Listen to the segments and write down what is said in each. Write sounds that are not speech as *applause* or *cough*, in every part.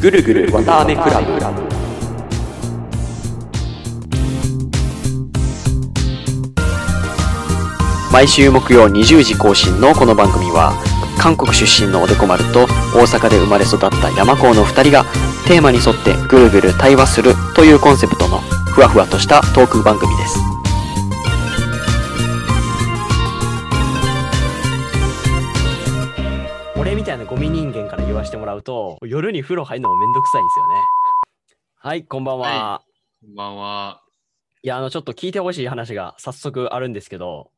ぐるぐるわたあめクラブ。毎週木曜20時更新のこの番組は韓国出身のおでこ丸と大阪で生まれ育った山高の2人がテーマに沿ってぐるぐる対話するというコンセプトのふわふわとしたトーク番組ですらうと夜に風呂入るのもめんどくさいんですよね。はいこんばんは、はこんばんは。い、やあのちょっと聞いてほしい話が早速あるんですけど。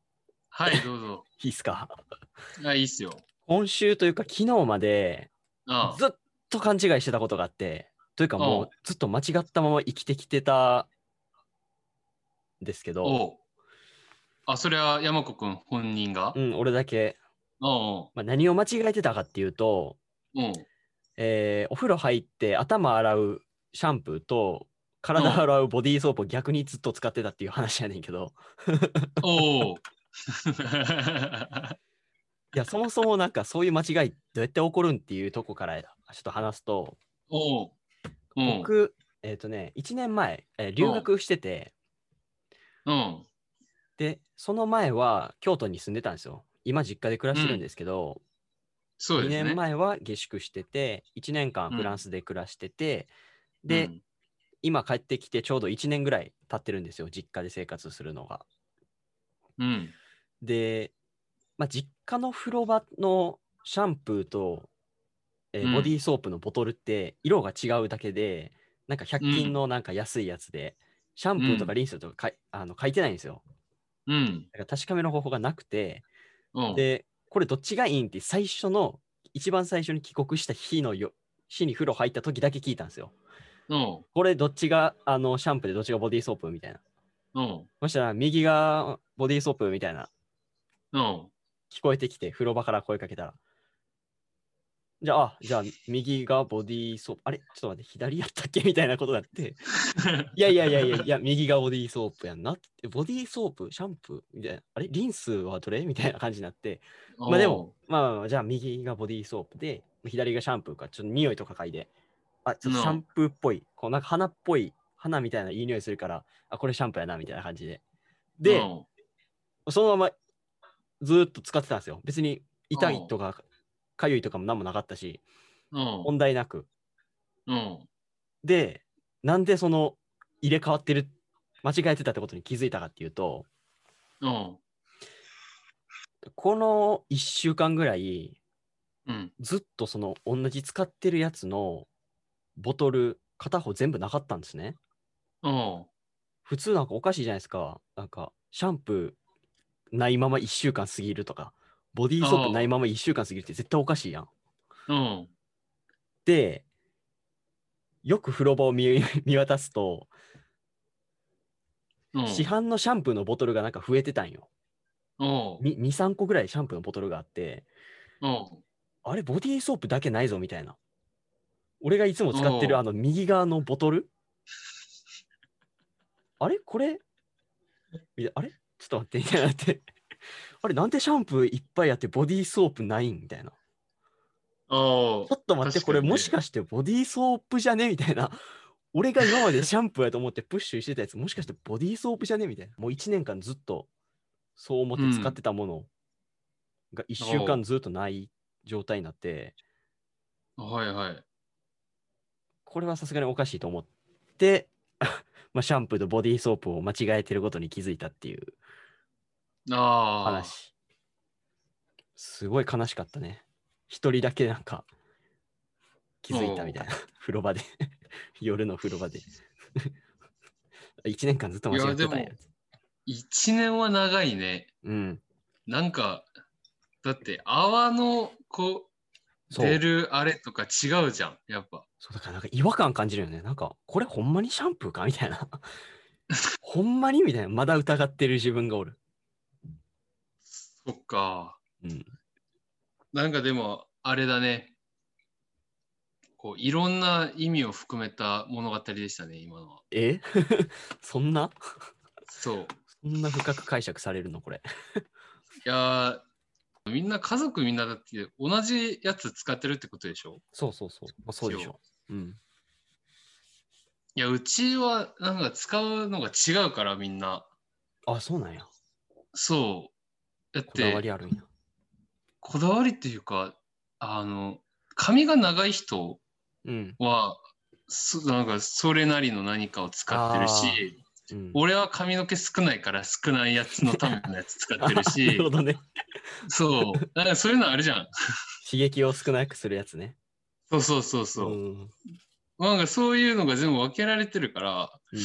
はい、どうぞ。*laughs* いいっすか？あ、いいっすよ。今週というか昨日まであずっと勘違いしてたことがあってというかもおうずっと間違ったまま生きてきてたんですけど、あ、それは山子くん本人が？うん、俺だけ、まあ、何を間違えてたかっていうと、おうおうえーお風呂入って頭洗うシャンプーと体洗うボディーソープを逆にずっと使ってたっていう話やねんけど。おう *laughs* いやそもそもなんかそういう間違いどうやって起こるんっていうとこからちょっと話すとおうおう僕えっ、とね1年前、えー留学してて。うん。でその前は京都に住んでたんですよ。今実家で暮らしてるんですけど、2そうですね。年前は下宿してて1年間フランスで暮らしてて、で、うん今帰ってきてちょうど1年ぐらい経ってるんですよ実家で生活するのが。うん。で、まあ、実家の風呂場のシャンプーと、えーうんボディーソープのボトルって色が違うだけでなんか100均のなんか安いやつで、シャンプーとかリンスとかかいあの書いてないんですよ。うん。だから確かめの方法がなくてでこれどっちがいいんって最初の一番最初に帰国した日のよ日に風呂入った時だけ聞いたんですよ。おうこれどっちがあのシャンプーでどっちがボディーソープみたいな。おうそしたら右がボディーソープみたいなおう聞こえてきて風呂場から声かけたら。じゃあ、あじゃあ右がボディーソープ。あれ？ちょっと待って、左やったっけ？*laughs* みたいなことがあって。い *laughs* やいやいやいやいや、右がボディーソープやんなって。ボディーソープ、シャンプー？みたいな。あれ？リンスはどれ？みたいな感じになって。まあでも、まあじゃあ右がボディーソープで、左がシャンプーか、ちょっと匂いとか嗅いで、あ、ちょっとシャンプーっぽい、こうなんか花っぽい、花みたいないい匂いするから、あ、これシャンプーやな、みたいな感じで。で、そのままずーっと使ってたんですよ。別に痛いとか、かゆいとかも何もなかったし、おう問題なく。おうで、なんでその入れ替わってる、間違えてたってことに気づいたかっていうと、おうこの1週間ぐらい、うん。ずっとその同じ使ってるやつのボトル片方全部なかったんですね。おう普通なんかおかしいじゃないですか。なんかシャンプーないまま1週間過ぎるとか、ボディーソープないまま1週間過ぎるって絶対おかしいやん。おうで、よく風呂場を見 *laughs* 見渡すと、おう市販のシャンプーのボトルがなんか増えてたんよ。おう2、3個ぐらいシャンプーのボトルがあって、あれ、ボディーソープだけないぞみたいな。俺がいつも使ってるあの右側のボトル？あれ？これ？あれ？ちょっと待って、みたいになって。あれ、なんでシャンプーいっぱいあってボディーソープないん？みたいな。ちょっと待って、これもしかしてボディーソープじゃね？みたいな。俺が今までシャンプーやと思ってプッシュしてたやつ、もしかしてボディーソープじゃね？みたいな。もう1年間ずっとそう思って使ってたものが1週間ずっとない状態になって、はいはい。これはさすがにおかしいと思って、*laughs* まあ、シャンプーとボディーソープを間違えてることに気づいたっていうああ。話。すごい悲しかったね。一人だけなんか気づいたみたいな。風呂場で。*laughs* 夜の風呂場で。*laughs* 一年間ずっと間違ってたんやいやで。一年は長いね。うん。なんか、だって泡のこうそう。出るあれとか違うじゃん、やっぱ。そうだからなんか違和感感じるよね。なんか、これほんまにシャンプーかみたいな。*laughs* ほんまにみたいな。まだ疑ってる自分がおる。そっか。うん。なんかでも、あれだね。こういろんな意味を含めた物語でしたね、今のは。え？*laughs* そんな？そう。そんな深く解釈されるのこれ。いやーみんな家族みんなだって同じやつ使ってるってことでしょ？そうそうそう。まあ、そうでしょ。うん。いや、うちはなんか使うのが違うからみんな。あ、そうなんや。そう。だっこだわて、りあるんや。こだわりっていうか、あの、髪が長い人うん。なんかそれなりの何かを使ってるし、うん、俺は髪の毛少ないから少ないやつのためのやつ使ってる *laughs* なしるほ、どね。そう。なんかそういうのあるじゃん。刺激を少なくするやつね。そうそうそうそう。うん。なんかそういうのが全部分けられてるから、うん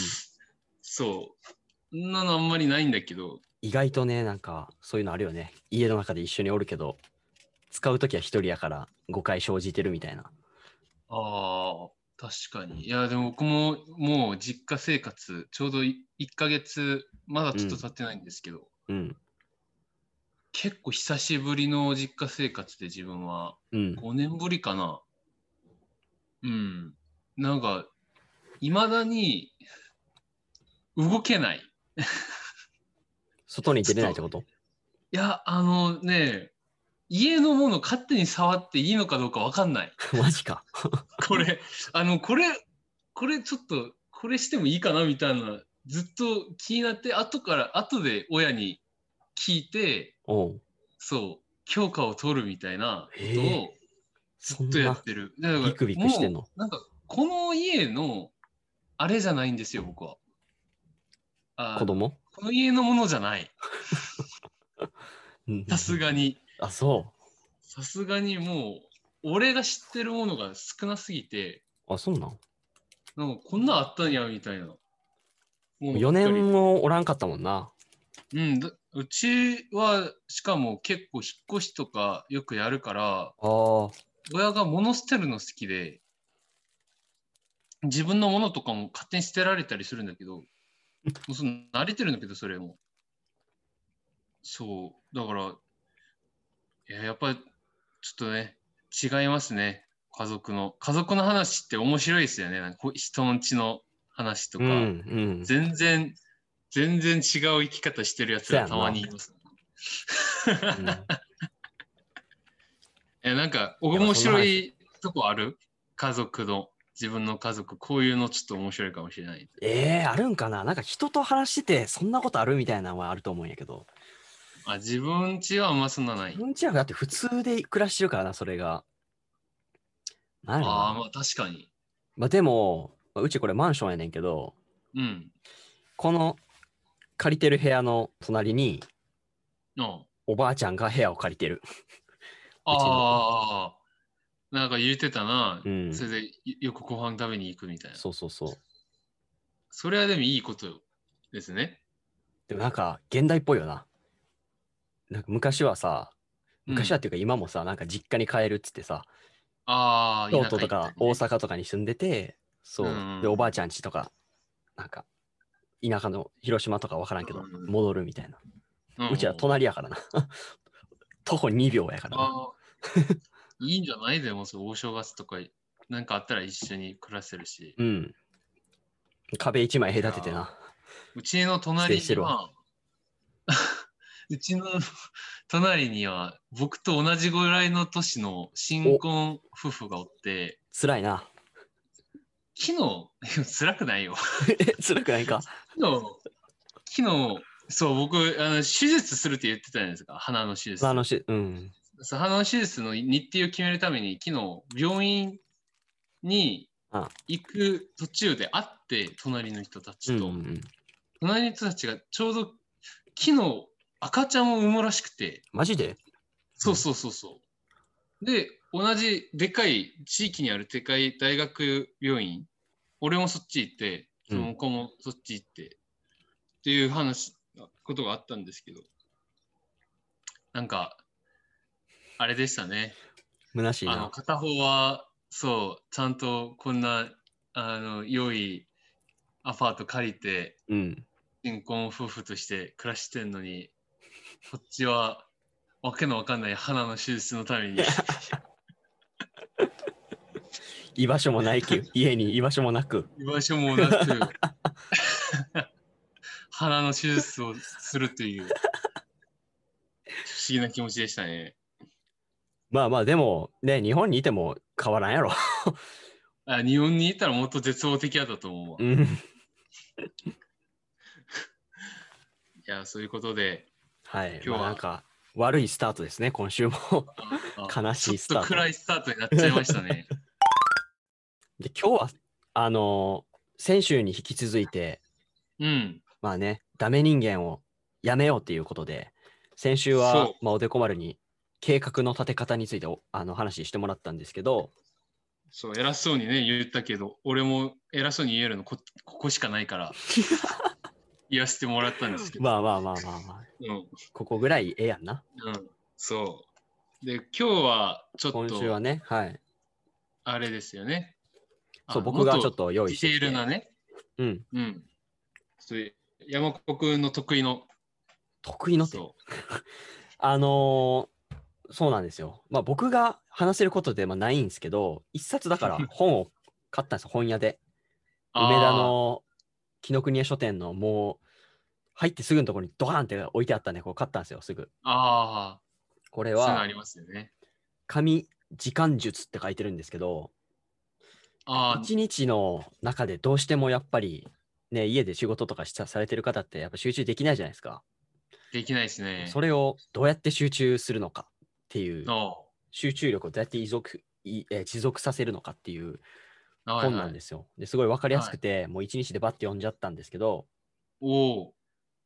そう。そんなのあんまりないんだけど、意外とね、なんかそういうのあるよね。家の中で一緒におるけど、使うときは一人やから誤解生じてるみたいな。ああ、確かに。いや、でも僕ももう実家生活、ちょうど1ヶ月、まだちょっと経ってないんですけど、うん。結構久しぶりの実家生活で自分は、うん。5年ぶりかな。うん。なんか、いまだに動けない。外に出れないってこと？いや、あのね、家のもの勝手に触っていいのかどうかわかんない。*laughs* マジか。これ、あの、これ、これちょっと、これしてもいいかなみたいな、ずっと気になって、後から、後で親に聞いて、おう。そう、許可を取るみたいなことをずっとやなってる。だからビクビクしてんの？なんか、この家の、あれじゃないんですよ、僕は。あ子供？この家のものじゃない。うんさすがに。あ、そさすがにもう、俺が知ってるものが少なすぎて、う。あ、そうなん？なんかこんなんあったんや、みたいな。もう4年もおらんかったもんな。うん、だうちはしかも結構引っ越しとかよくやるから、ああ。親が物捨てるの好きで、自分のものとかも勝手に捨てられたりするんだけど、もうその慣れてるんだけど、それも。そう、だから、いや、やっぱりちょっとね、違いますね、家族の。家族の話って面白いですよね、なんか人の家の話とか。うんうん。全然、全然違う生き方してるやつがたまにいます。うん *laughs* え、なんか、や面白いとこある？家族の、自分の家族、こういうのちょっと面白いかもしれない。えー、あるんかな？なんか人と話してて、そんなことあるみたいなのはあると思うんやけど。あ、自分家はあんまそんなない。うんちはだって普通で暮らしてるからな、それが。なんやろなああ、まあ確かに。まあでも、まあうちこれマンションやねんけど、うん。この借りてる部屋の隣にうん、おばあちゃんが部屋を借りてる。ああ、なんか言ってたな。うんそれでよよくご飯食べに行くみたいな。そうそうそう。それはでもいいことですね。でもなんか現代っぽいよな。なんか昔はさ、昔はっていうか今もさ、なんか実家に帰るっつってさ、ああ、京都とか大阪とかに住んでて、そううん。で、おばあちゃん家とか、なんか、田舎の広島とかわからんけどうん、戻るみたいな。んうちは隣やからな。徒歩2秒やからな。いいんじゃない？でもそう、大正月とか、なんかあったら一緒に暮らせるし。うん。壁一枚隔ててな。うちの隣には、*laughs* うちの隣には、僕と同じぐらいの年の新婚夫婦がおって、辛いな。昨日、*laughs* 辛くないよ。え、*laughs* 辛くないか。昨日、昨日、そう、僕、あの手術するって言ってたじゃないですか、鼻の手術。あのし、うん。そう鼻の手術の日程を決めるために、昨日、病院にあ行く途中で会って、隣の人たうんちと。うんうん。隣の人たちがちょうど昨日赤ちゃんを産むらしくて、マジで？そうそうそうそう。で、同じでかい、地域にあるでかい大学病院、俺もそっち行って、その子もそっち行って、っていう話、ことがあったんですけど、なんか、あれでしたね。虚しいあの、な。片方は、そう、ちゃんとこんな、あの、良いアパート借りて、うん。新婚夫婦として暮らしてんのに、こっちはわけのわかんない鼻の手術のために、*laughs* 居場所もないき、家に居場所もなく。居場所もなく、鼻の手術をするという、不思議な気持ちでしたね。まあまあ、でも、ね、日本にいても変わらんやろ。*laughs* あ日本にいたらもっと絶望的だったと思うわ。いうん。*laughs* や、そういうことで、はい。今日はまあなんか悪いスタートですね、今週も。あ *laughs* 悲しいスタートちょっと暗いスタートになっちゃいましたね。で、今日は、あのー先週に引き続いて、うん。まあね、ダメ人間をやめようっていうことで、先週はまあ、おでこ丸に計画の立て方についておあの話してもらったんですけど、そう、偉そうにね、言ったけど、俺も偉そうに言えるのこここしかないから、*laughs* 言わせてもらったんですけど。まあまあまあまあまあ、うん。ここぐらいええやんな。うん。そう。で、今日はちょっ今週はと、ね、はい。あれですよね。そう、あ僕がちょっもと用ディテー意してきて。ルなね。うん。うん。そういう山子くんの得意の。得意のって。そ *laughs* あのーそうなんですよ。まあ僕が話せることでまあないんですけど、一冊だから本を買ったんですよ、本屋で。う。梅田の紀ノ国屋書店のもう入ってすぐのところにドカーンって置いてあったんで、こう買ったんですよ、すぐ。あこれあ、そういうのあはりますよね。紙時間術って書いてるんですけど、あ一日の中でどうしてもやっぱりね、家で仕事とかされてる方ってやっぱ集中できないじゃないですか。あ、できないですね。それをどうやって集中するのかっていう、あ集中力をどうやって持続いえー持続させるのかっていう本なんですよ。ですごい分かりやすくて、もう一日でバッて読んじゃったんですけど、おお。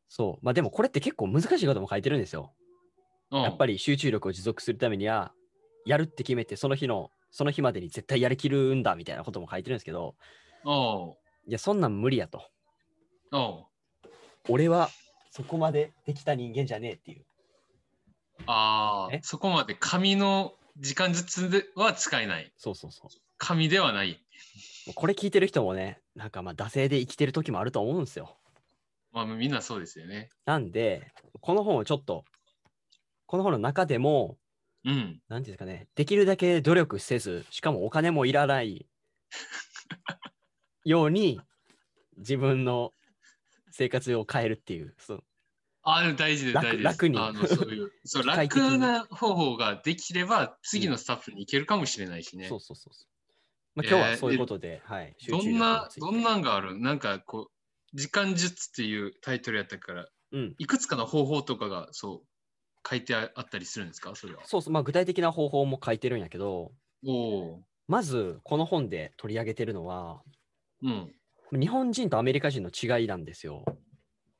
そう。まあでもこれって結構難しいことも書いてるんですよ。やっぱり。り集中力を持続するためには、やるって決めて、その日の、その日までに絶対やりきるんだみたいなことも書いてるんですけど、いや、そんなん無理やと。俺はそこまでできた人間じゃねえっていう。えああ、そこまで紙の時間ずつでは使えない。そうそうそう。紙ではない。これ聞いてる人もね、なんかまあ、惰性で生きてる時もあると思うんですよ。まあみんなそうですよね。なんで、この本をちょっと、この本の中でも、うん。なんていうんですかね、できるだけ努力せず、しかもお金もいらない *laughs* ように、自分の生活を変えるっていう、そうあ大事で楽大事です。楽にあのそういう、そう、楽な方法ができれば、次のスタッフに行けるかもしれないしね。そうそうそうそう。まあ、今日えーはそういうことで、はい。集どんな、どんなんがある？なんかこう、時間術っていうタイトルやったから、うん。いくつかの方法とかがそう書いてああったりするんですか？それは。そうそう、まあ、具体的な方法も書いてるんやけど、おおまず、この本で取り上げてるのは、ー。うん。日本人とアメリカ人の違いなんですよ。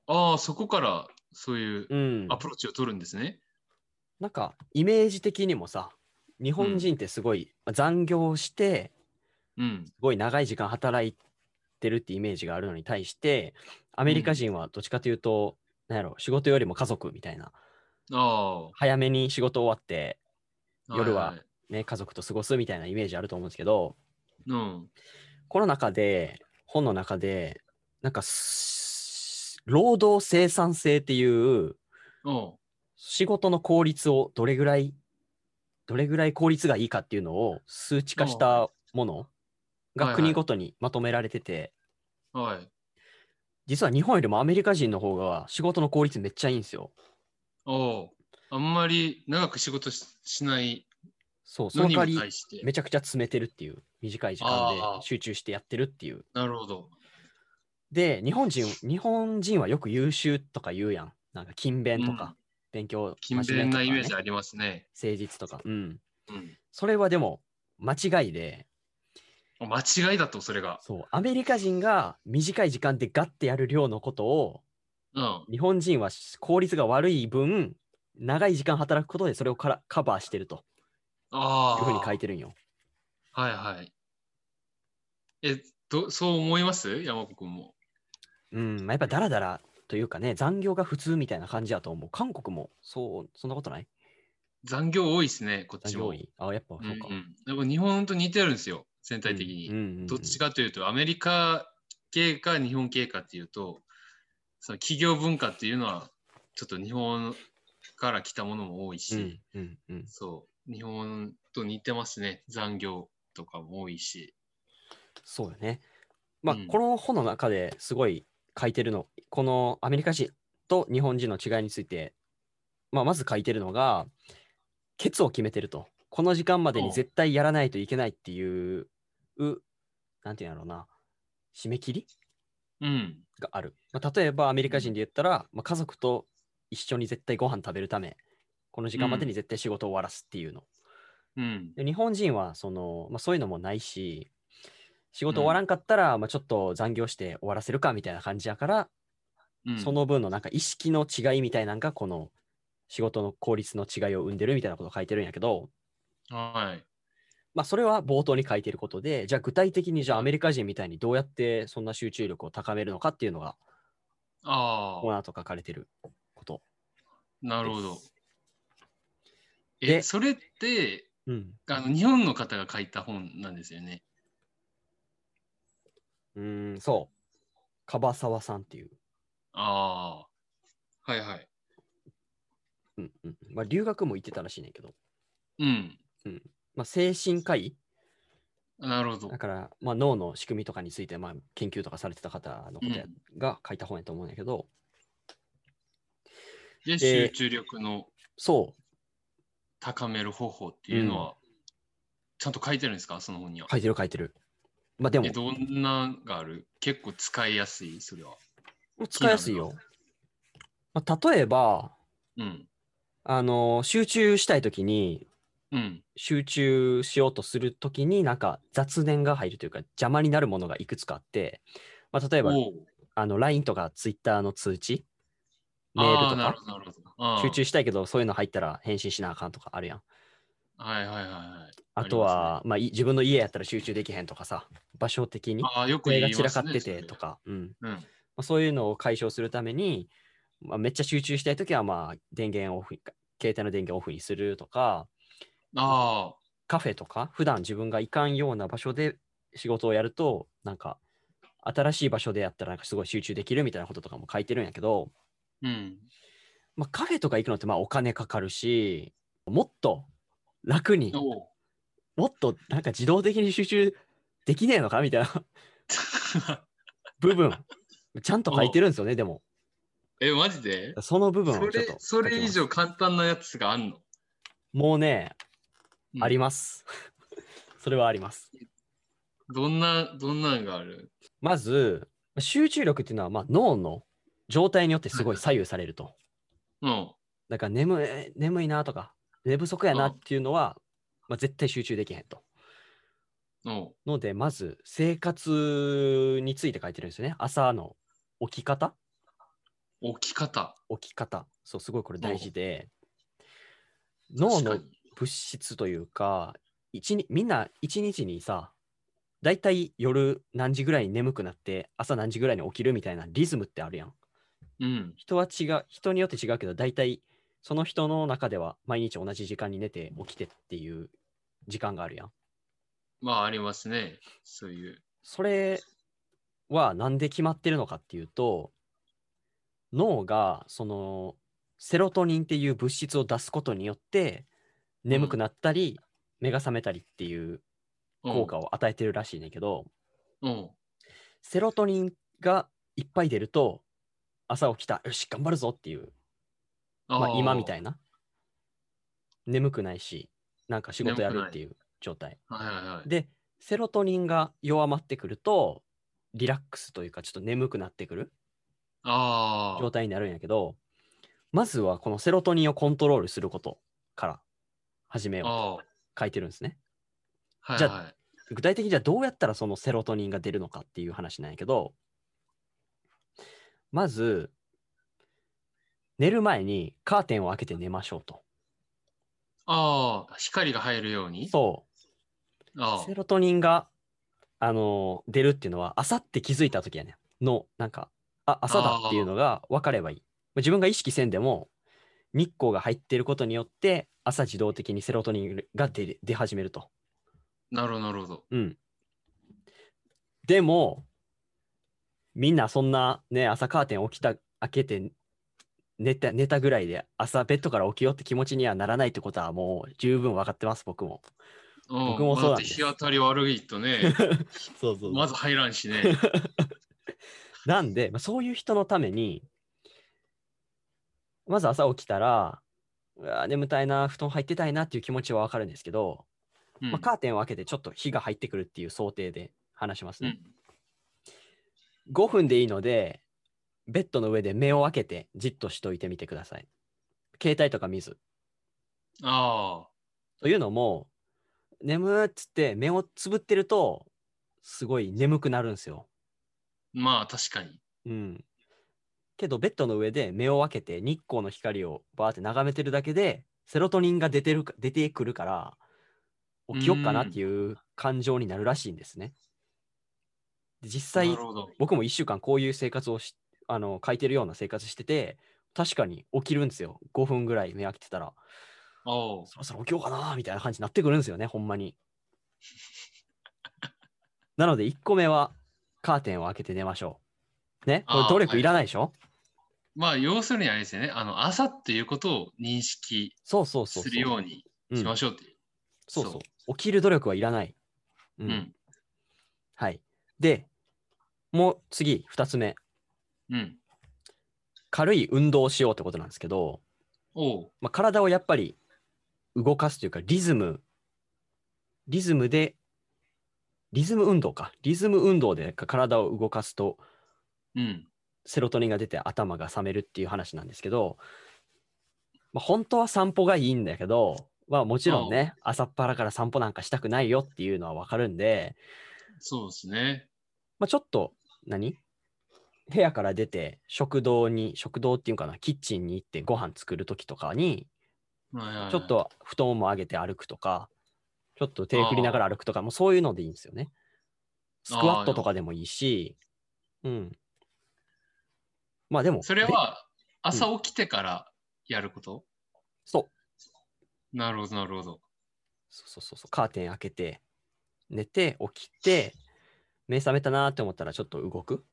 ああ、そこからそういううん。アプローチを取るんですね。なんか、イメージ的にもさ、日本人ってすごい、まあ残業して、うん。すごい長い時間働いてるってイメージがあるのに対して、アメリカ人はどっちかというと、なんやろ、仕事よりも家族みたいな、あ早めに仕事終わって、あ。夜はいいね、家族と過ごすみたいなイメージあると思うんですけど、うん。この中で、本の中で、なんかす、労働生産性っていう仕事の効率をどれぐらい、どれぐらい効率がいいかっていうのを数値化したものはいがはい国ごとにまとめられてて、はい。実は日本よりもアメリカ人の方が仕事の効率めっちゃいいんですよ。おうあんまり長く仕事ししないそう、その代わり対して。めちゃくちゃ詰めてるっていう、短い時間で集中してやってるっていう。なるほど。で、日本人、日本人はよく優秀とか言うやん。なんか勤勉とか、うん勉強、勤勉なイメージありますね。誠実とか。うん。うん。それはでも間違いで、間違いだと、それが。そう、アメリカ人が短い時間でガッてやる量のことを、うん。日本人は効率が悪い分、長い時間働くことでそれをからカバーしてるとああ。いうふうに書いてるんよ。はいはい。え、どそう思います？山子君も。うん、まあ、やっぱダラダラというかね、残業が普通みたいな感じだと思う。韓国もそう、そんなことない？残業多いですね、こっちも。残業多い？あ、やっぱそうか。うんうん、日本と似てるんですよ、全体的に。どっちかというと、アメリカ系か日本系かっていうと、その企業文化っていうのは、ちょっと日本から来たものも多いし、うんうんうん、そう、日本と似てますね、残業とかも多いし。そうよね。まあ、うんこの本の中ですごい書いてるの、このアメリカ人と日本人の違いについて、まあ、まず書いてるのが、ケツを決めてると。この時間までに絶対やらないといけないっていううなんていうんやろうな、締め切り？うん。がある。まあ、例えばアメリカ人で言ったら、まあ、家族と一緒に絶対ご飯食べるため、この時間までに絶対仕事を終わらすっていうの。うん。で日本人はその、まあ、そういうのもないし、仕事終わらんかったら、まあ、ちょっと残業して終わらせるかみたいな感じやから、うん、その分のなんか意識の違いみたいなのが、この仕事の効率の違いを生んでるみたいなことを書いてるんやけど、はい。まあ、それは冒頭に書いてることで、じゃあ具体的にじゃあアメリカ人みたいにどうやってそんな集中力を高めるのかっていうのが、ああ、この後書かれてること。なるほど。でえ、それって、うん。あの日本の方が書いた本なんですよね。うーん、そう。樺沢さんっていう。ああ、はいはい。うんうん。まあ、留学も行ってたらしいねんけど、うん。まあ、精神科医？なるほどだ。から、まあ、脳の仕組みとかについて、まあ、研究とかされてた方のことや、うんが書いた本やと思うんやけど、で、で集中力のそう、高める方法っていうのは、ちゃんと書いてるんですか？その本には。書いてる書いてる。まあ、でもえ、、どんながある？結構使いやすい、それは。使いやすいよ。まあ、例えば、うん。あの集中したいときに、うん。集中しようとするときに、なんか雑念が入るというか、邪魔になるものがいくつかあって、まあ、例えば、あの LINE とか Twitter の通知、メールとか？集中したいけど、そういうの入ったら返信しなあかんとかあるやん。はいはいはいはい。あとは、まあ、い自分の家やったら集中できへんとかさ、場所的にああ、よく声言いますねが散らかっててと。か、うんうん。あ、そういうのを解消するために、まあ、めっちゃ集中したいときは、まあ、電源オフに、携帯の電源オフにするとか、あカフェとか、普段自分が行かんような場所で仕事をやると、なんか、新しい場所でやったらなんかすごい集中できるみたいなこととかも書いてるんやけど、あ、うん。まあ、カフェとか行くのってまあお金かかるし、もっと楽に、もっとなんか自動的に集中できねえのか？みたいな。*laughs* 部分、ちゃんと書いてるんですよね、でも。え、マジで？その部分それをちょっとそれ以上簡単なやつがあんの、もうね、ありまます。*laughs* それはあります。どんな、どんなんがある？まず、集中力っていうのはまあ脳の状態によってすごい左右されると。うん。だから眠い眠いなとか、寝不足やなっていうのは、まあ、絶対集中できへんと。うん。ので、まず生活について書いてるんですよね。朝の起き方起き方。起き方。そう、すごいこれ大事で、確脳の物質というか、一日みんな一日にさ、だいたい夜何時ぐらいに眠くなって、朝何時ぐらいに起きるみたいなリズムってあるやん。うん。人は違う、人によって違うけど、だいたいその人の中では毎日同じ時間に寝て起きてっていう時間があるやん。まあ、ありますね。そういう。それはなんで決まってるのかっていうと、脳がそのセロトニンっていう物質を出すことによって眠くなったり、目が覚めたりっていう効果を与えてるらしいねんけど、うん。セロトニンがいっぱい出ると朝起きたよし頑張るぞっていう、まあ、今みたい。いな眠くないしなんか仕事やるっていう状態はいはいはい。でセロトニンが弱まってくるとリラックスというかちょっと眠くなってくる。状態になるんやけどまずはこのセロトニンをコントロールすることから始めようとあ書いてるんですねあ。はいじゃあはい。具体的にじゃあどうやったらそのセロトニンが出るのかっていう話なんやけどまず寝る前にカーテンを開けて寝ましょうとああ、光が入るように？そうあセロトニンが、あのー出るっていうのは朝って気づいた時やねんのなんかあ朝だっていうのが分かればいい自分が意識せんでも日光が入っていることによって朝自動的にセロトニンが出出始めるとあ。なるほど、なるほど。うん。でも、みんなそんなね、朝カーテン起きた、開けて寝た寝たぐらいで朝ベッドから起きようって気持ちにはならないってことはもう十分分かってます、僕も。うん、僕もそうなんだ日当たり悪いとね、*laughs* そうそまず入らんしね。*laughs* なんで、まあ、そういう人のために、まず朝起きたら、うわ眠たいな、布団入ってたいなっていう気持ちは分かるんですけど、うんまあ、カーテンを開けてちょっと日が入ってくるっていう想定で話しますね。うん。5分でいいので、ベッドの上で目を開けてじっとしといてみてください。携帯とか見ず。ああ。というのも、眠っつって目をつぶってると、すごい眠くなるんですよ。まあ確かに。うん。けど、ベッドの上で目を開けて日光の光をバーって眺めてるだけで、セロトニンが出てるか出てくるから、起きよっかなっていう感情になるらしいんですね。で実際。僕も1週間こういう生活をしあの書いてるような生活してて、確かに起きるんですよ。5分ぐらい目開けてたら、そろそろ起きようかなみたいな感じになってくるんですよね、ほんまに。なので、1個目はカーテンを開けて寝ましょう。ね、これ努力いらないでしょ、まあ要するにあれですよね。あの朝っていうことを認識。するようにしましょうっていう。そうそう。起きる努力はいらない。う。うんん。はい。で、もう次、2つ目。うん。軽い運動をしようってことなんですけど。まあ、体をやっぱり動かすというか、リズム、リズムで、リズム運動か。リズム運動で体を動かすと、うん。セロトニンが出て頭が覚めるっていう話なんですけど、まあ、本当は散歩がいいんだけど、まあ、もちろんね、朝っぱらから散歩なんかしたくないよっていうのはわかるんで、そうですね。まあ、ちょっと何？部屋から出て食堂に食堂っていうかなキッチンに行ってご飯作る時とかにちょっ。と布団も上げて歩くとかちょっと手振りながら歩くとかもうそういうのでいいんですよね。スクワットとかでもいいし、うん。まあでも、べそれは朝起きてからやること、そうなるほど、なるほど。そうそうそうカーテン開けて寝て起きて目覚めたなーって思ったらちょっと動く、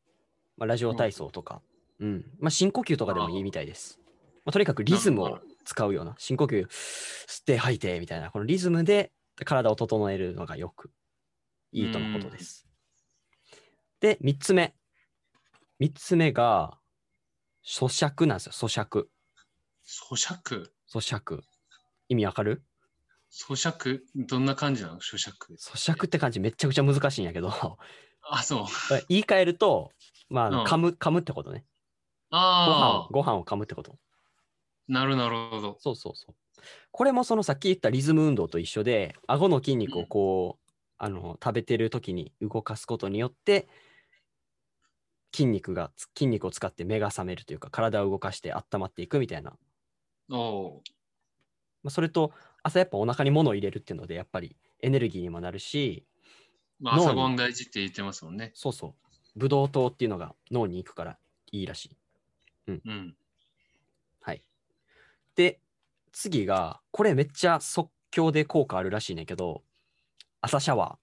まあ、ラジオ体操とか、うん。まあ、深呼吸とかでもいいみたいです、まあ、とにかくリズムを使うような。深呼吸吸って吐いてみたいな。このリズムで体を整えるのがよくいいとのことです。で3つ目。3つ目が咀嚼なんですよ。咀嚼。咀嚼？咀嚼。意味わかる？咀嚼？どんな感じなの？咀嚼。咀嚼って感じめっちゃくちゃ難しいんやけどあ、そう。言い換えると、まあうん噛む、噛むってことね。ご飯あを、ご飯を噛むってこと。あ、なるなるほど。そうそうそう。これもそのさっき言ったリズム運動と一緒で、顎の筋肉をこう、あの、食べてる時に動かすことによって、筋肉が、筋肉を使って目が覚めるというか、体を動かして温まっていくみたいな。おうまあ、それと、朝やっぱお腹に物を入れるっていうので、やっぱりエネルギーにもなるし、まあ、脳に朝ごはん大事って言ってますもんね。そうそう、ブドウ糖っていうのが脳に行くからいいらしい。うん。はい。で、次が、これめっちゃ即興で効果あるらしいねんけど、朝シャワ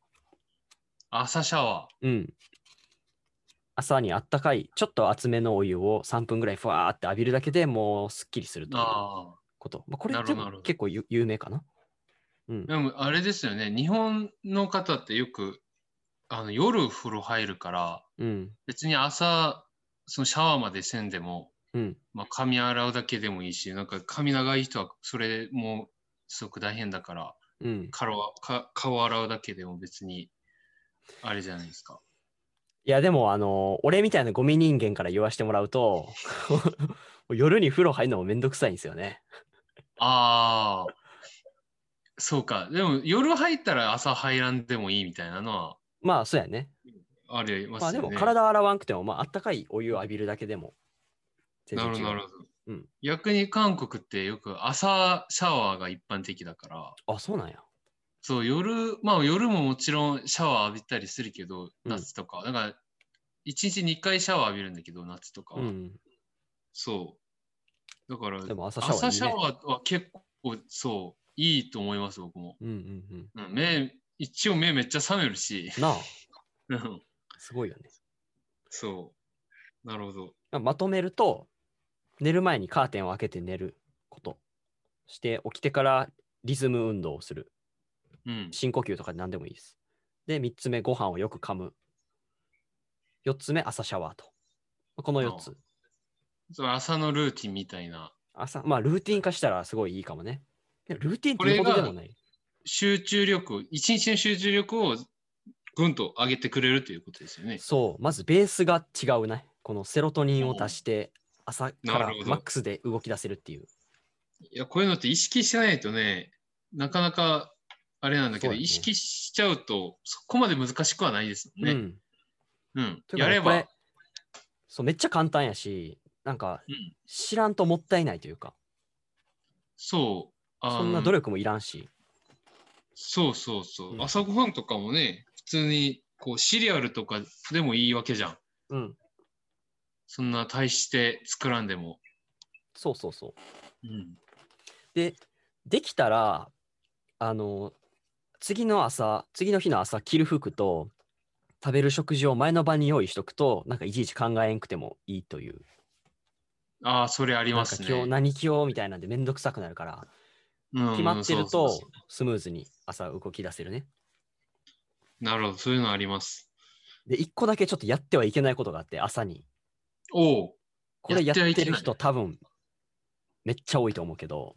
朝シャワー。うん。朝にあったかい、ちょっと厚めのお湯を3分ぐらいふわーって浴びるだけでもうすっきりするー。というああ。こと。まあ、これ結構ゆ有名かな？うん。でもあれですよね。日本の方ってよくあの夜風呂入るから、うん。別に朝、そのシャワーまでせんでも、うん。まあ、髪洗うだけでもいいし、なんか髪長い人はそれもすごく大変だから、うん。顔顔洗うだけでも別にあれじゃないですか。いや、でも、あの俺みたいなゴミ人間から言わしてもらうと、*laughs* 夜に風呂入るのもめんどくさいんですよね。ああ、そうか。でも夜入ったら朝入らんでもいいみたいなのはまあ、そうやね。ありままあ、で。も体洗わんくても、まあ、あったかいお湯を浴びるだけでも全な。るほどなるほど。うん逆に韓国ってよく朝シャワーが一般的だから、あ、そうなんや。そう夜、まあ夜ももちろんシャワー浴びたりするけど、うん夏とか。だから、1日2回シャワー浴びるんだけど、夏とかは。うん。そう。だから、でも朝シャワーャワーは結構、そう、いいと思います、僕も。うんうんうん、目、一応目めっちゃ覚めるし。うん。なあ、うんすごいよね。そう。なるほど。まとめると、寝る前にカーテンを開けて寝ること。して、起きてからリズム運動をする。うん。深呼吸とかで何でもいいです。で、3つ目、ご飯をよく噛む。4つ目、朝シャワーと。この4つ。そう朝のルーティンみたいな。朝、まあ、ルーティン化したらすごいいいかもね。ルーティンっていうほどでもない。集中力を、一日の集中力をぐんと上げてくれるということですよね。そう、まずベースが違うね。このセロトニンを足して、朝からマックスで動き出せるっていう。いや、こういうのって意識しないとね、なかなかあれなんだけど、ね意識しちゃうと、そこまで難しくはないですもんね。うん。うん。やれば。そう、めっちゃ簡単やし、なんかうん知らんともったいないというか、そう。あのそんな努力もいらんし。そうそうそう。うん朝ごはんとかもね、普通にこうシリアルとかでもいいわけじゃん。うん。そんな大して作らんでも。そうそうそう。うん。で、できたら、あの、次の朝、次の日の朝、着る服と、食べる食事を前の晩に用意しとくと、なんかいちいち考えんくてもいいという。ああ、それありますね。今日何着ようみたいなんでめんどくさくなるから、うん決まってるとスムーズに朝動き出せるね。なるほど、そういうのあります。で、一個だけちょっとやってはいけないことがあって、朝に。おおこれややってる人多分めっちゃ多いと思うけど、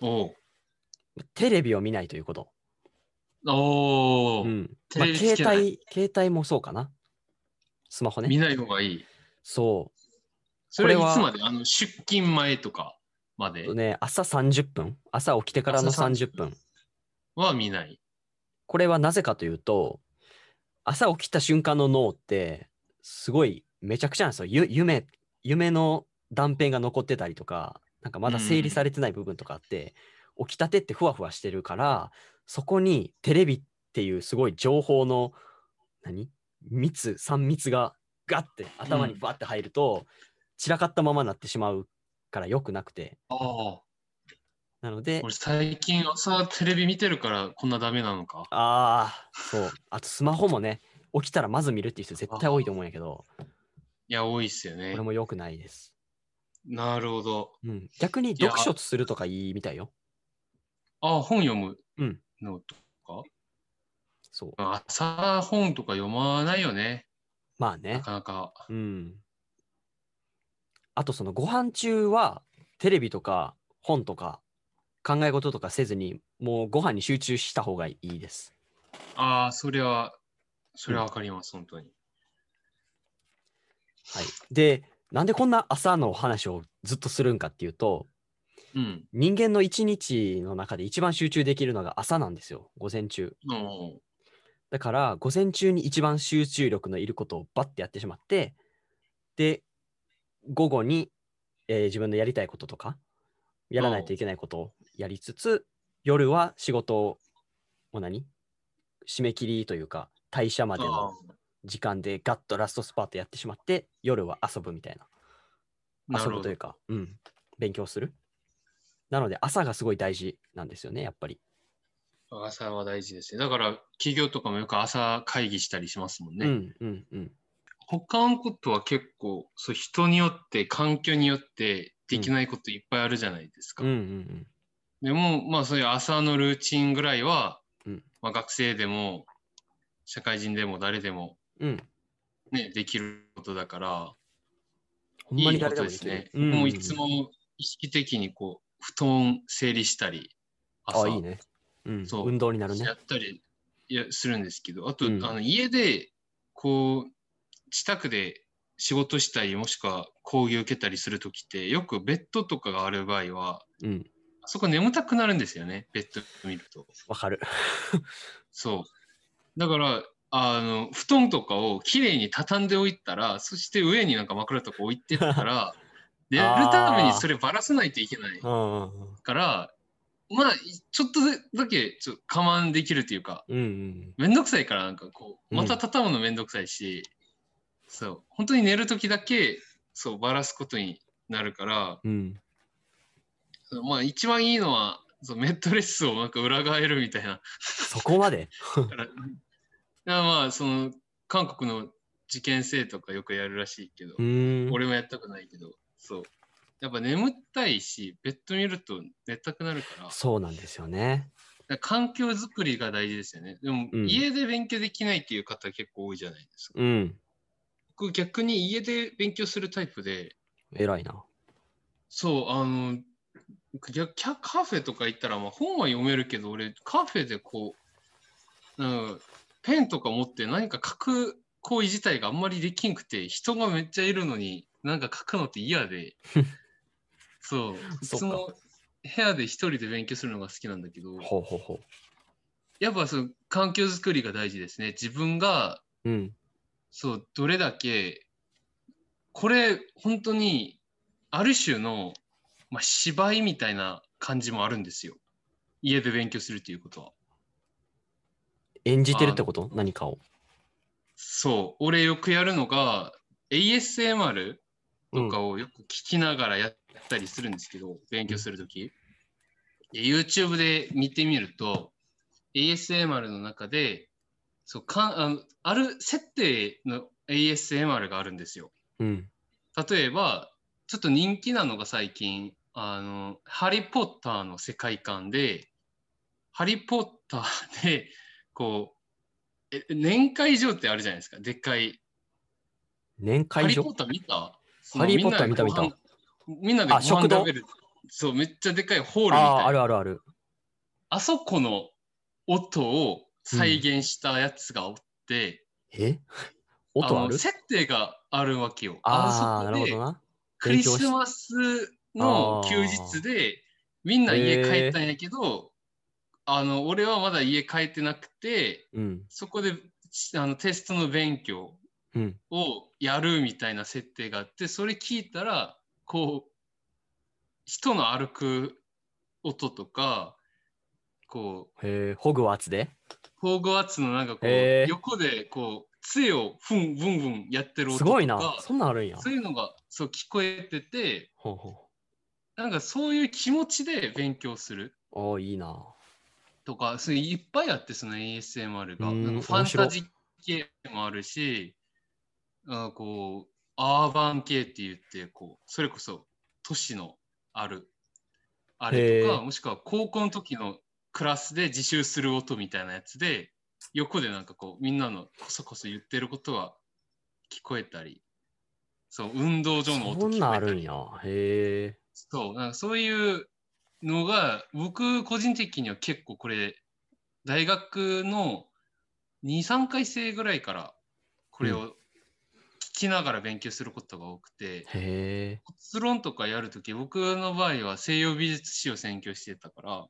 おテレビを見ないということ。おおー、うん。まあ、携帯、携帯もそうかな。スマホね。見ない方がいい。そう。それこれははいつまで？あの出勤前とかまで？ね、朝30分、朝起きてからの朝30 30分。は見ない。これはなぜかというと、朝起きた瞬間の脳って、すごいめちゃくちゃなんですよ。ゆ夢、夢の断片が残ってたりとか、なんかまだ整理されてない部分とかあって、起きたてってふわふわしてるから、そこにテレビっていうすごい情報の、何？密、3密がガッて頭にバッて入ると、散らかったままになってしまうから良くなくて。ああ。なので、俺最近朝テレビ見てるからこんなダメなのか？ああ、そう。あとスマホもね、起きたらまず見るっていう人絶対多いと思うんやけど、いや、多いっすよこねれ。も良くないです。なるほど。うん、逆にや読書するとかいいみたいよ。あ、本読むうんのとか、そう。朝本とか読まないよね。なまあね。かなか。うん。あとそのご飯中はテレビとか本とか考え事とかせずにもうご飯に集中した方がいいです。ああ、それは、それはわかります、本当に。はい。で、なんでこんな朝の話をずっとするんかっていうと、うん。人間の一日の中で一番集中できるのが朝なんですよ。午前中。おだから、午前中に一番集中力のいることをバッてやってしまって、で、午後に、えー自分のやりたいこととか、やらないといけないことをやりつつ、夜は仕事を、何？締め切りというか、退社まであの時間でガッとラストスパートやってしまって、夜は遊ぶみたいな。遊ぶという。か、うん、勉強する。なので、朝がすごい大事なんですよね、やっぱり。朝は大事ですね。だから、企業とかもよく朝会議したりしますもんね。うん、うん、うん。他のことは結構、そう人によって、環境によってできないこといっぱいあるじゃないですか。うん、うん、でも、まあそういう朝のルーチンぐらいは、うんまあ、学生でも、社会人でも誰でも、うん。うん。ね、できることだから、ほんまにいいこ誰でもですね。。うんもういつも意識的にこう、布団整理したり、朝あ、いいね。うん、そう運動になるねや。ったりするんですけど、あと、うんあの家で、こう、近くで仕事したり、もしくは講義受けたりするときって、よくベッドとかがある場合は、うん、あそこ眠たくなるんですよね、ベッド見ると。わかる。そう。だから、あの、布団とかをきれいに畳んでおいたら、そして上になんか枕とか置いてったら、*laughs* 寝るためにそればらさないといけないうんうんうんから、まあ、ちょっとだけちょっと我慢できるというか、うんうんめんどくさいから、なんかこう、うんまた畳むのめんどくさいし、そう、本当に寝るときだけ、そう、ばらすことになるから、うん。まあ、一番いいのは、そうメットレスをなんか裏返るみたいな。そこまで？だまあ、その、韓国の受験生とかよくやるらしいけど、うーん。俺もやったくないけど、そう。やっぱ眠たいし、ベッド見ると寝たくなるから、そうなんですよね。環境づくりが大事ですよね。でも、うん家で勉強できないっていう方結構多いじゃないですか。うん。僕逆に家で勉強するタイプで、偉いな。そう、あの、逆キャカフェとか行ったら、まあ、本は読めるけど、俺、カフェでこう、なんかペンとか持って何か書く行為自体があんまりできんくて、人がめっちゃいるのに、なんか書くのって嫌で、*laughs* そう、の部屋で一人で勉強するのが好きなんだけど、ほうほうほやっぱその環境づくりが大事ですね。自分が、う。うん。そう、どれだけ、これ、本当に、ある種の、まあ、芝居みたいな感じもあるんですよ。家で勉強するっていうことは。演じてるってこと？何かを。そう、俺よくやるのが、ASMR とかをよく聞きながらやったりするんですけど、勉強するとき。YouTube で見てみると、ASMR の中で、そうかんあのある設定の ASMR があるんですよ。うん。例えば、ちょっと人気なのが最近、あの、ハリー・ポッターの世界観で、ハリー・ポッターで、こう、え年会場ってあるじゃないですか、でっかい。年会場ハリー・ポッター見た？ハリーポッター見た見たみんなでご飯あ食べる。そう、めっちゃでっかいホールみたいああ、な。あるあるある。あそこの音を再現したやつがおって、え？*laughs* 音ある？の設定があるわけよ。ああ、なるほどな。クリスマスの休日でみんな家帰ったんやけど、あの俺はまだ家帰ってなくてうん。そこであのテストの勉強うん。をやるみたいな設定があってそれ聞いたらこう人の歩く音とかこうへえ、ホグワーツで？ホーグワーツのなんかこうへー横でこう杖をふんブンブンやってる音すとかごいな。そんなんあるんや。そういうのがそう聞こえててほうほなんかそういう気持ちで勉強するう。おーいいな。とか、そういっぱいあって、その ASMR が。うんなんかファンタジー系もあるし、あこう、アーバン系って言って、こう、それこそ都市のある、あれとか、もしくは高校の時のクラスで自習する音みたいなやつで、横でなんかこう、みんなのこそこそ言ってることが聞こえたり、そう、運動場の音そん聞こえたりなんあるんや。へえ。そう、なんかそういうのが、僕個人的には結構これ、大学の2、3回生ぐらいからこれを聞きながら勉強することが多くて、へえ。卒論とかやるとき、僕の場合は西洋美術史を専攻してたから、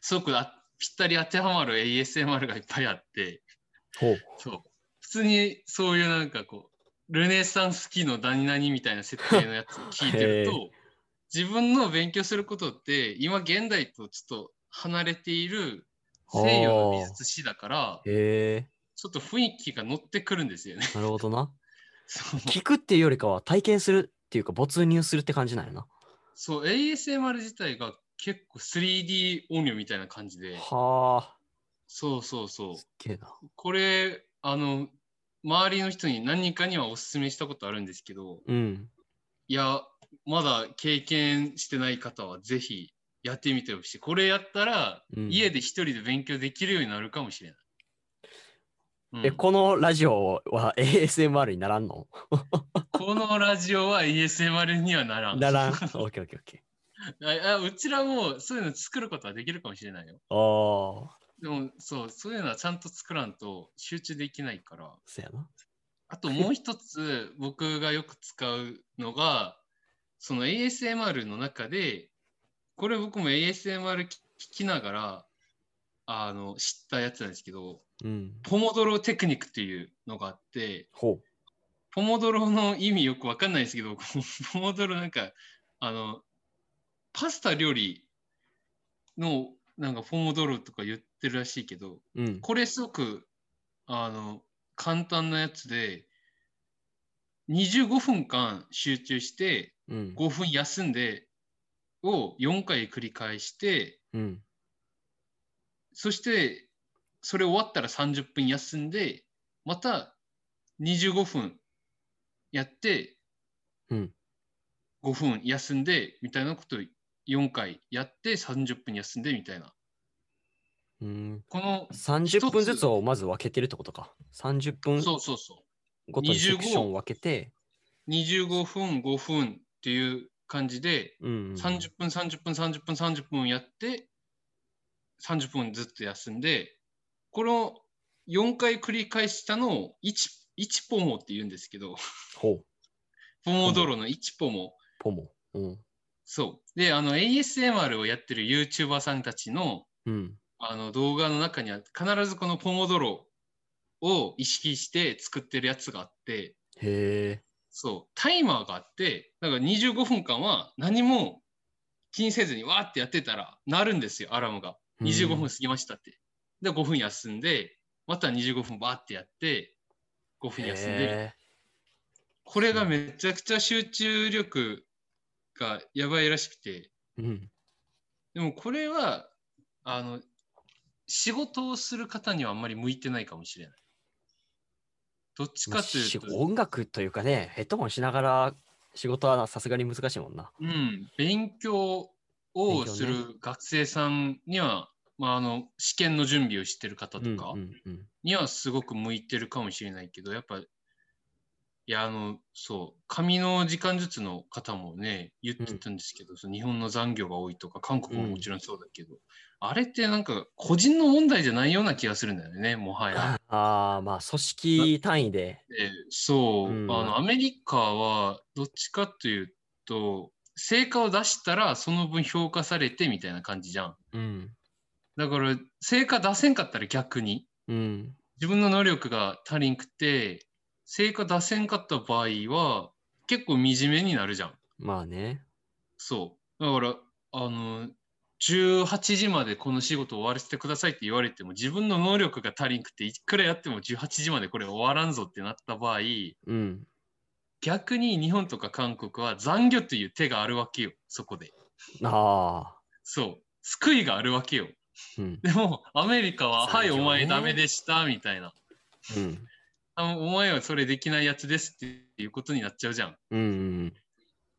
すごくあぴったり当てはまる ASMR がいっぱいあって。そう。普通にそういうなんかこう、ルネサンス期の何々みたいな設定のやつを聞いてるへと、自分の勉強することって、今現代とちょっと離れている西洋の美術史だから。ちょっと雰囲気が乗ってくるんですよね。なるほどな。*laughs* 聞くっていうよりかは体験するっていうか没入するって感じなんやな。そう、ASMR 自体が結構 3D 音量みたいな感じで、はあ。そうそうそう。すっげえな。これ、あの、周りの人に何人かにはおすすめしたことあるんですけど、うん。いや、まだ経験してない方はぜひやってみてほしい。これやったら、うん家で一人で勉強できるようになるかもしれない。うんえ、このラジオは ASMR にならんの？*laughs* このラジオは ASMR にはならん。ならん。オああうちらもそういうの作ることはできるかもしれないよ。ー。ああ、でも、そう、そういうのはちゃんと作らんと集中できないから。そやな。あともう一つ *laughs* 僕がよく使うのが、その ASMR の中で、これ僕も ASMR 聞きながら、あの、知ったやつなんですけど、うん。ポモドロテクニックっていうのがあって、ほポモドロの意味よくわかんないんですけど、*laughs* ポモドロなんか、あの、パスタ料理のなんかポモドロとか言ってるらしいけど、う。うん。これすごくあの簡単なやつで25分間集中してうん。5分休んでを4回繰り返してうん。そしてそれ終わったら30分休んでまた25分やってうん。5分休んでみたいなことを4回やって30分休んでみたいなうん。この30分ずつをまず分けてるってことか。30分そうそうそうごとにセクションを分けて、25分5分っていう感じでうん。30分30分30分30分やって30分ずつ休んでこの4回繰り返したのを 1, 1ポモって言うんですけど、ほう。*laughs* ポモドロの1ポモ。ポモ。うん。そう。で、あの ASMR をやってる YouTuber さんたちのうん。あの動画の中には必ずこのポモドロを意識して作ってるやつがあって、へえ。そう、タイマーがあって、だから25分間は何も気にせずにわーってやってたら鳴るんですよ、アラームが。25分過ぎましたって。で、5分休んで、また25分バーってやって、5分休んで、へこれがめちゃくちゃ集中力がやばいらしくて、ーうん。でもこれは、あの、仕事をする方にはあんまり向いてないかもしれない。どっちまあかというと、し音楽というかね、ヘッドホンしながら仕事はさすがに難しいもんな。うん、勉強をする学生さんには、まあ、あの試験の準備をしてる方とかにはすごく向いてるかもしれないけど、やっぱ、いや、あの、そう、紙の時間ずつの方もね、言ってたんですけど、その日本の残業が多いとか、韓国ももちろんそうだけど、あれってなんか個人の問題じゃないような気がするんだよね、もはや。*laughs* ああ、まあ組織単位で。でそう、うんあのアメリカはどっちかというと成果を出したらその分評価されてみたいな感じじゃんうん。だから成果出せんかったら逆にうん。自分の能力が足りんくて成果出せんかった場合は結構惨めになるじゃんまあね。そうだからあの18時までこの仕事終わらせてくださいって言われても自分の能力が足りんくていくらやっても18時までこれ終わらんぞってなった場合うん。逆に日本とか韓国は残業という手があるわけよ、そこで。ああ。そう。救いがあるわけよ。うん。でも、アメリカは、はい、お前ダメでした、みたいな。うん。あお前はそれできないやつですっていうことになっちゃうじゃん。うんうん。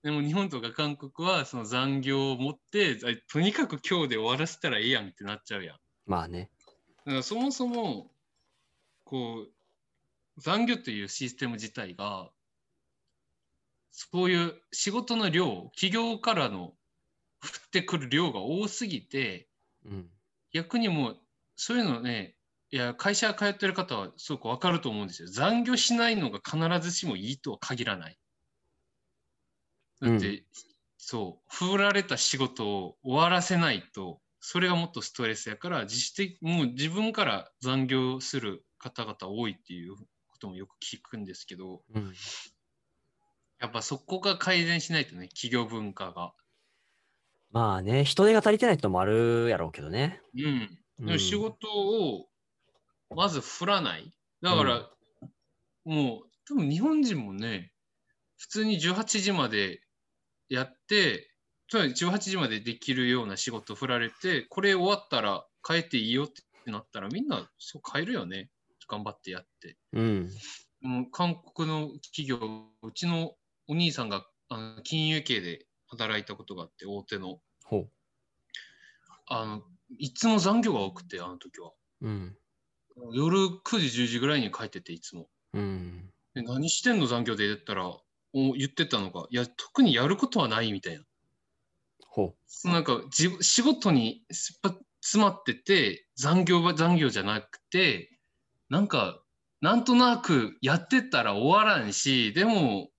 でも日本とか韓国はその残業を持って、あとにかく今日で終わらせたらいいやんってなっちゃうやん。まあね。だからそもそも、こう、残業というシステム自体が、そういう仕事の量、企業からの降ってくる量が多すぎて、うん。逆にもう、そういうのね、いや、会社通ってる方はすごくわかると思うんですよ。残業しないのが必ずしもいいとは限らない。だって、うそう、振られた仕事を終わらせないと、それがもっとストレスやから、自主的、もう自分から残業する方々多いっていうこともよく聞くんですけど、うん。やっぱそこが改善しないとね、企業文化が。まあね、人手が足りてないってのもあるやろうけどね。うん。仕事をまず振らない？だから、もう多分日本人もね、普通に18時までやって、つまり18時までできるような仕事振られて、これ終わったら変えていいよってなったらみんなそう変えるよね。頑張ってやって。うん。もう韓国の企業、うちのお兄さんがあの金融系で働いたことがあって、大手の。ほあのいつも残業が多くて、あの時は。う。うん。夜9時、10時ぐらいに帰ってて、いつも。うん。で何してんの残業で言ったら、お言ってたのが、いや、特にやることはないみたいな。ほなんか自分、仕事にすっぱ詰まってて、残業は残業じゃなくて、なんか、なんとなくやってったら終わらんし、でも、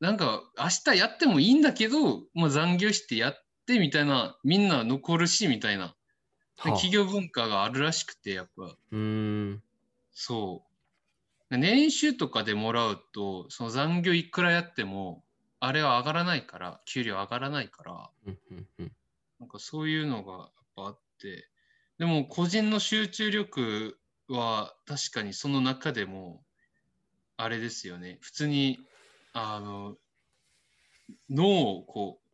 なんか、明日やってもいいんだけど、まあ、残業してやってみたいな、みんな残るし、みたいな。はあ企業文化があるらしくて、やっぱ。うーん。そう。年収とかでもらうと、その残業いくらやっても、あれは上がらないから、給料上がらないから、うんうんうん。なんかそういうのがやっぱあって、でも個人の集中力は確かにその中でも、あれですよね。普通に、あの、脳をこう、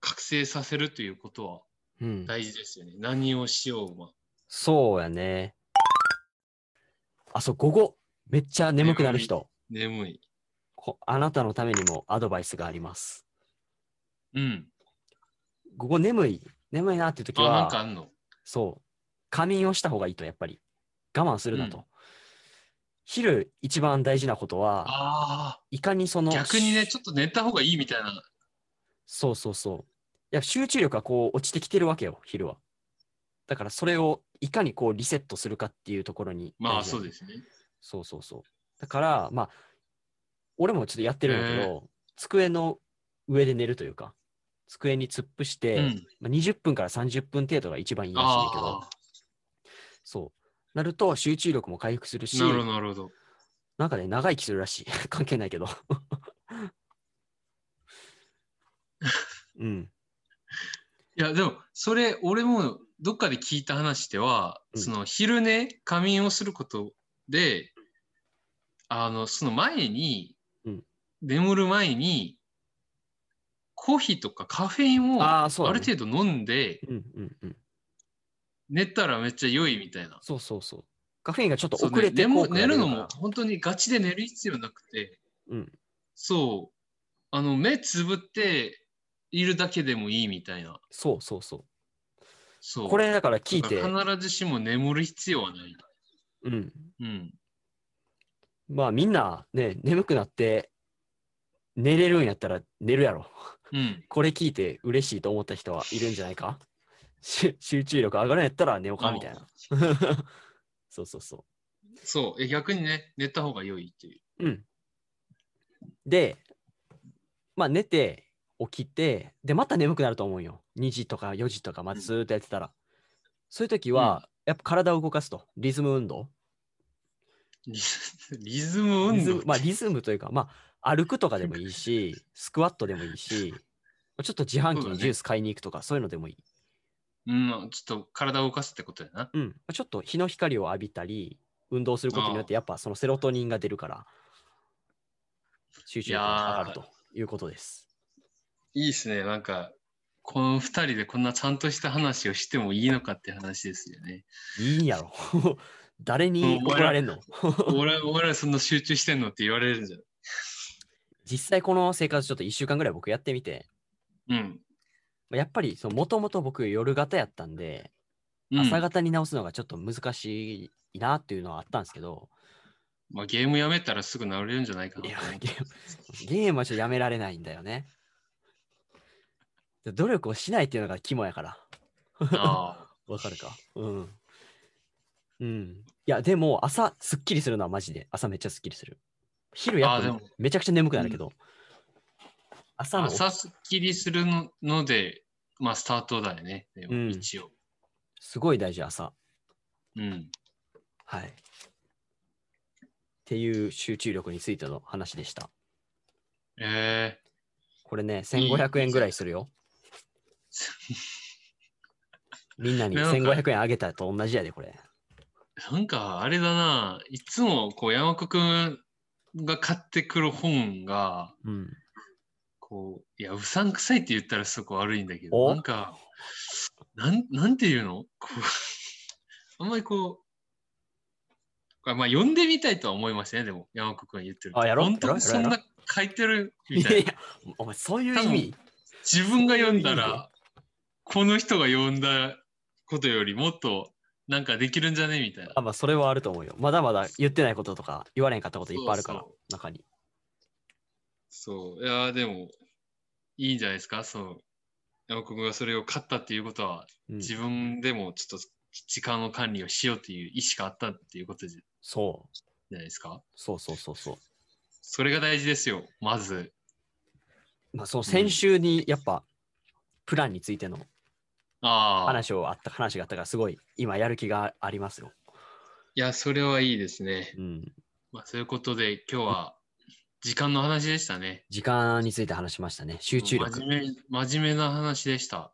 覚醒させるということはうん。大事ですよね。何をしようま。そうやね。あ、そう、午後、めっちゃ眠くなる人。眠い。こあなたのためにもアドバイスがあります。うん。午後眠い、眠いなっていう時あ、なんは、かあんの？そう、仮眠をした方がいいと、やっぱり。我慢するなと。うん昼、一番大事なことは、あいかにそあ、の、逆にね、しちょっと寝た方がいいみたいな。そうそうそう。いや、集中力がこう落ちてきてるわけよ、昼は。だからそれをいかにこうリセットするかっていうところに。まあそうですね。そうそうそう。だから、まあ、俺もちょっとやってるんだけど、机の上で寝るというか、机に突っ伏して、うん。まあ、20分から30分程度が一番いいらしいんだけどあ、そう。なると集中力も回復するし、あ、なるほど、なるほど。なんかね、長生きするらしい。*laughs* 関係ないけど。*laughs* うん。いや、でも、それ、俺もどっかで聞いた話では、うんその昼寝、仮眠をすることで、あの、その前に、うん眠る前に、コーヒーとかカフェインをあ。る程度飲んで、うんうんうん。寝たらめっちゃ良いみたいな。そうそうそう。カフェインがちょっと遅れてね、寝るのも本当にガチで寝る必要なくて、うん。そう、あの、目つぶっているだけでもいいみたいな。そうそうそそう。う。これだから聞いて、必ずしも眠る必要はない。うん。うん。まあみんなね、眠くなって寝れるんやったら寝るやろ。うん。これ聞いて嬉しいと思った人はいるんじゃないか？し集中力上がるんやったら寝ようかみたいな。*laughs* そうそうそそう。え逆にね、寝た方が良いっていう。う。うん。で、まあ寝て、起きて、で、また眠くなると思うよ。2時とか4時とか、まずずーっとやってたら。そういう時は、やっぱ体を動かすと。リズム運動。リ *laughs* リズム運動？リズムまあリズムというか、まあ歩くとかでもいいし、スクワットでもいいし、ちょっと自販機にジュース買いに行くとか、そういうのでもいい。うん、ちょっと体を動かすってことやな。うん。ちょっと日の光を浴びたり、運動することによって、やっぱそのセロトニンが出るから、集中力が上がるということです。いいっすね。なんか、この二人でこんなちゃんとした話をしてもいいのかって話ですよね。いいんやろ。*laughs* 誰に怒られんの？俺ら、*laughs* 俺らそんな集中してんのって言われるんじゃん。実際この生活ちょっと1週間ぐらい僕やってみて、うん。まあやっぱりもともと僕夜型やったんで、うん朝型に直すのがちょっと難しいなっていうのはあったんですけど、まあ、ゲームやめたらすぐ治れるんじゃないかないやと思うゲームゲームはちょっとやめられないんだよね。で努力をしないっていうのが肝やから。あ *laughs* わかるか？うん。うん。いや、でも朝すっきりするのはマジで。朝めっちゃすっきりする。昼やっぱめちゃくちゃ眠くなるけど。朝あ。の朝すっきりするのので、まあ、スタートだよね。うん一応。すごい大事、朝。うん。はい。っていう集中力についての話でした。えこれね、1500円ぐらいするよ。*laughs* みんなになんか1500円あげたと同じやで、これ。ー、なんかあれだな。いつもこう山子くんが買ってくる本が、うん。こう、いや、うさんくさいって言ったらすごく悪いんだけど、お？なんか、なん、なんていうの？こう、あんまりこう、あまあ、読んでみたいとは思いますね、でも、山子くんが言ってると。あやろう本当にそんな書いてるみいたいな。やいや、お前、そういう意味？自分が読んだいいら、この人が読んだことよりもっとなんかできるんじゃねみたいなあ、。まあ、それはあると思うよ。まだまだ言ってないこととか、言われんかったこといっぱいあるから、そうそ中に。そう。いやー、でも、いいんじゃないですか？そう。山子君がそれを買ったっていうことは、うん、自分でもちょっと時間の管理をしようっていう意思があったっていうことじそう。ゃないですか？そうそうそうそう。それが大事ですよ、まず。まあ、その先週にやっぱ、プランについての。話をあった話があったから、すごい今やる気がありますよ。いや、それはいいですね。うん。まあ、そういうことで、今日は時間の話でしたね。時間について話しましたね。集中力。真面目、真面目な話でした。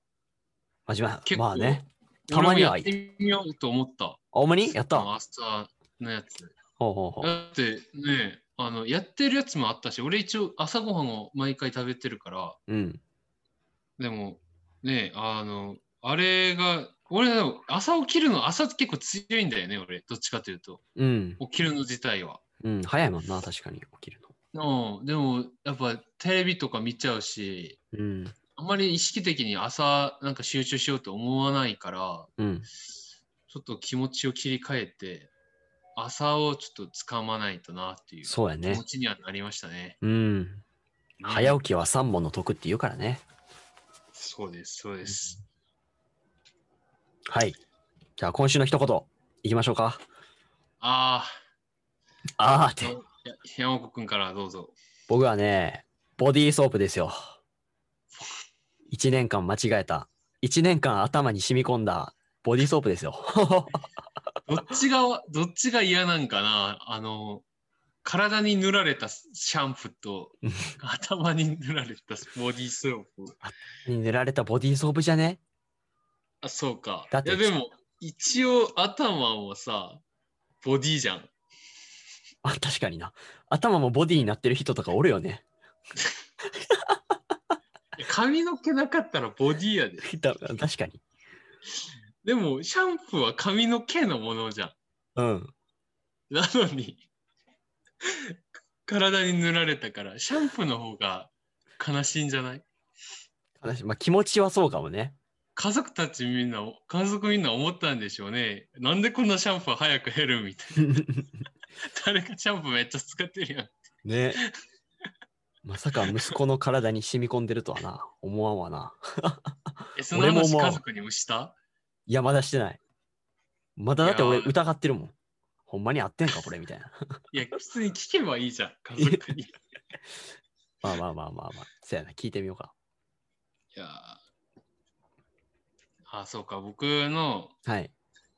真面目。まあね。たまにはやってみようと思った。あまに？やった？朝のやつ。ほうほうほう。だってね、あの、やってるやつもあったし、俺一応朝ごはんを毎回食べてるから、うん。でも、ね、あの、あれが、俺朝起きるの、朝結構強いんだよね、俺。どっちかというと。うん。起きるの自体は。うん。早いもんな、確かに起きるうん、でも、やっぱテレビとか見ちゃうし、の。うん。あんまり意識的に朝なんか集中しようと思わないから、うん。ちょっと気持ちを切り替えて、朝をちょっと掴まないとなっていう気そうやね持。ちにはなりましたね。うん。早起きは三本の得って言うからね。そうです、そうです。はい。じゃあ今週の一言いきましょうか。ああ、あーって。や山岡君からどうぞ。僕はね、ボディーソープですよ。1年間間違えた。1年間頭に染み込んだボディーソープですよ。*laughs* どっちが、どっちが嫌なんかなあの、体に塗られたシャンプーとうん *laughs* 頭に塗られたボディーソープ。に塗られたボディーソープじゃね？あ、そうか。だっていや、でも、一応頭もさ、ボディじゃん。あ、確かにな。頭もボディになってる人とかおるよね。*laughs* 髪の毛なかったらボディやで。*laughs* だ確かに。でも、シャンプーは髪の毛のものじゃん。うん。なのに、*laughs* 体に塗られたから、シャンプーの方が悲しいんじゃない？話まあ、気持ちはそうかもね。家族たちみんな、家族みんな思ったんでしょうね。なんでこんなシャンプー早く減るみたいな。*laughs* 誰かシャンプーめっちゃ使ってるやん。ね。まさか息子の体に染み込んでるとはな、思わんわな。*laughs* え、その話家族にもした？いや、まだしてない。まだだって俺疑ってるもん。ほんまに合ってんか、これみたいな。いや、普通に聞けばいいじゃん、家族に。い *laughs* まあまあまあまあまあ。そうやな、聞いてみようか。やーあ、そうか、僕のはい。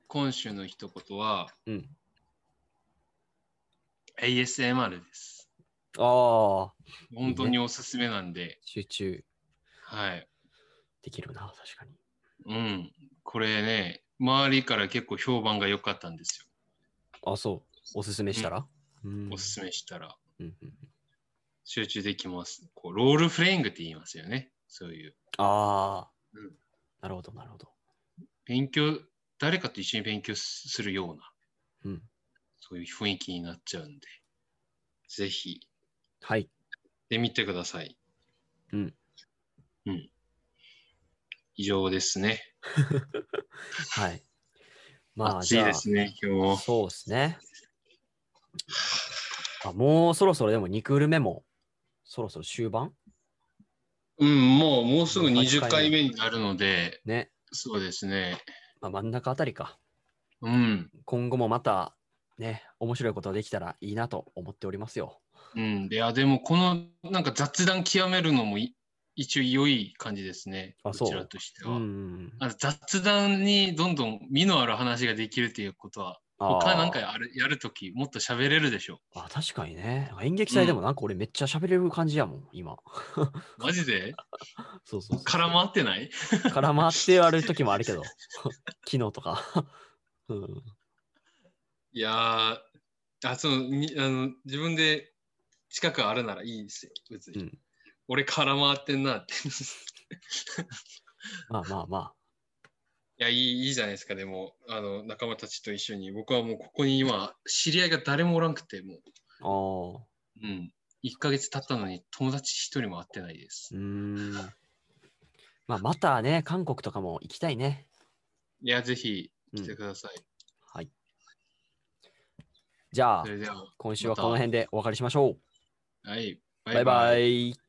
今週の一言は、うん。ASMR です。ああ、本当におすすめなんで、集中はい。できるな、確かに。うん。これね、周りから結構評判が良かったんですあ、そう。おすすめしたら、うんよ。おすすめしたら。うんうん集中できます。こうロールプレイングって言いますよね。そういう。ああ、うんなるほど、なるほど。勉強、誰かと一緒に勉強するような、うん。そういう雰囲気になっちゃうんで、ぜひ、はい。でみてください。うん。うん。以上ですね。*laughs* はい。まあ、暑いですね、今日も。そうですね。あもうそろそろでも2クール目もそろそろ終盤うん、もう、もうすぐもう20 8回目になるので、ね。そうですね。まあ、真ん中あたりか。うん。今後もまたね、面白いことができたらいいなと思っておりますよ。うん。いや、でも、この、なんか雑談極めるのもい一応良い感じですね。あそうこちらとしてうんは。うん雑談にどんどん身のある話ができるっていうことは、他なんかやるやるときもっと喋れるでしょ。あ確かにね。演劇祭でもなんか俺めっちゃ喋れる感じやもん、今。*laughs* マジで？そうそう。空回ってない？*laughs* 絡まってある時もあるけど、*laughs* 昨日とか。うん、いやーあそのにあの自分で近くあるならいいですよ、別に。うん俺空回ってんなって。まあまあまいやいい、いいじゃないですか、でも、あの仲間たちと一緒に。僕はもうここに今、知り合いが誰もおらんくて、もあ。ああ。う、うん。1ヶ月経ったのに友達一人も会ってないです。うーん。まあまたね、韓国とかも行きたいね。いや、ぜひうん来てください。はい。じゃあそ、れでは、今週はこの辺でお別れしましょう。はい、バイバイ。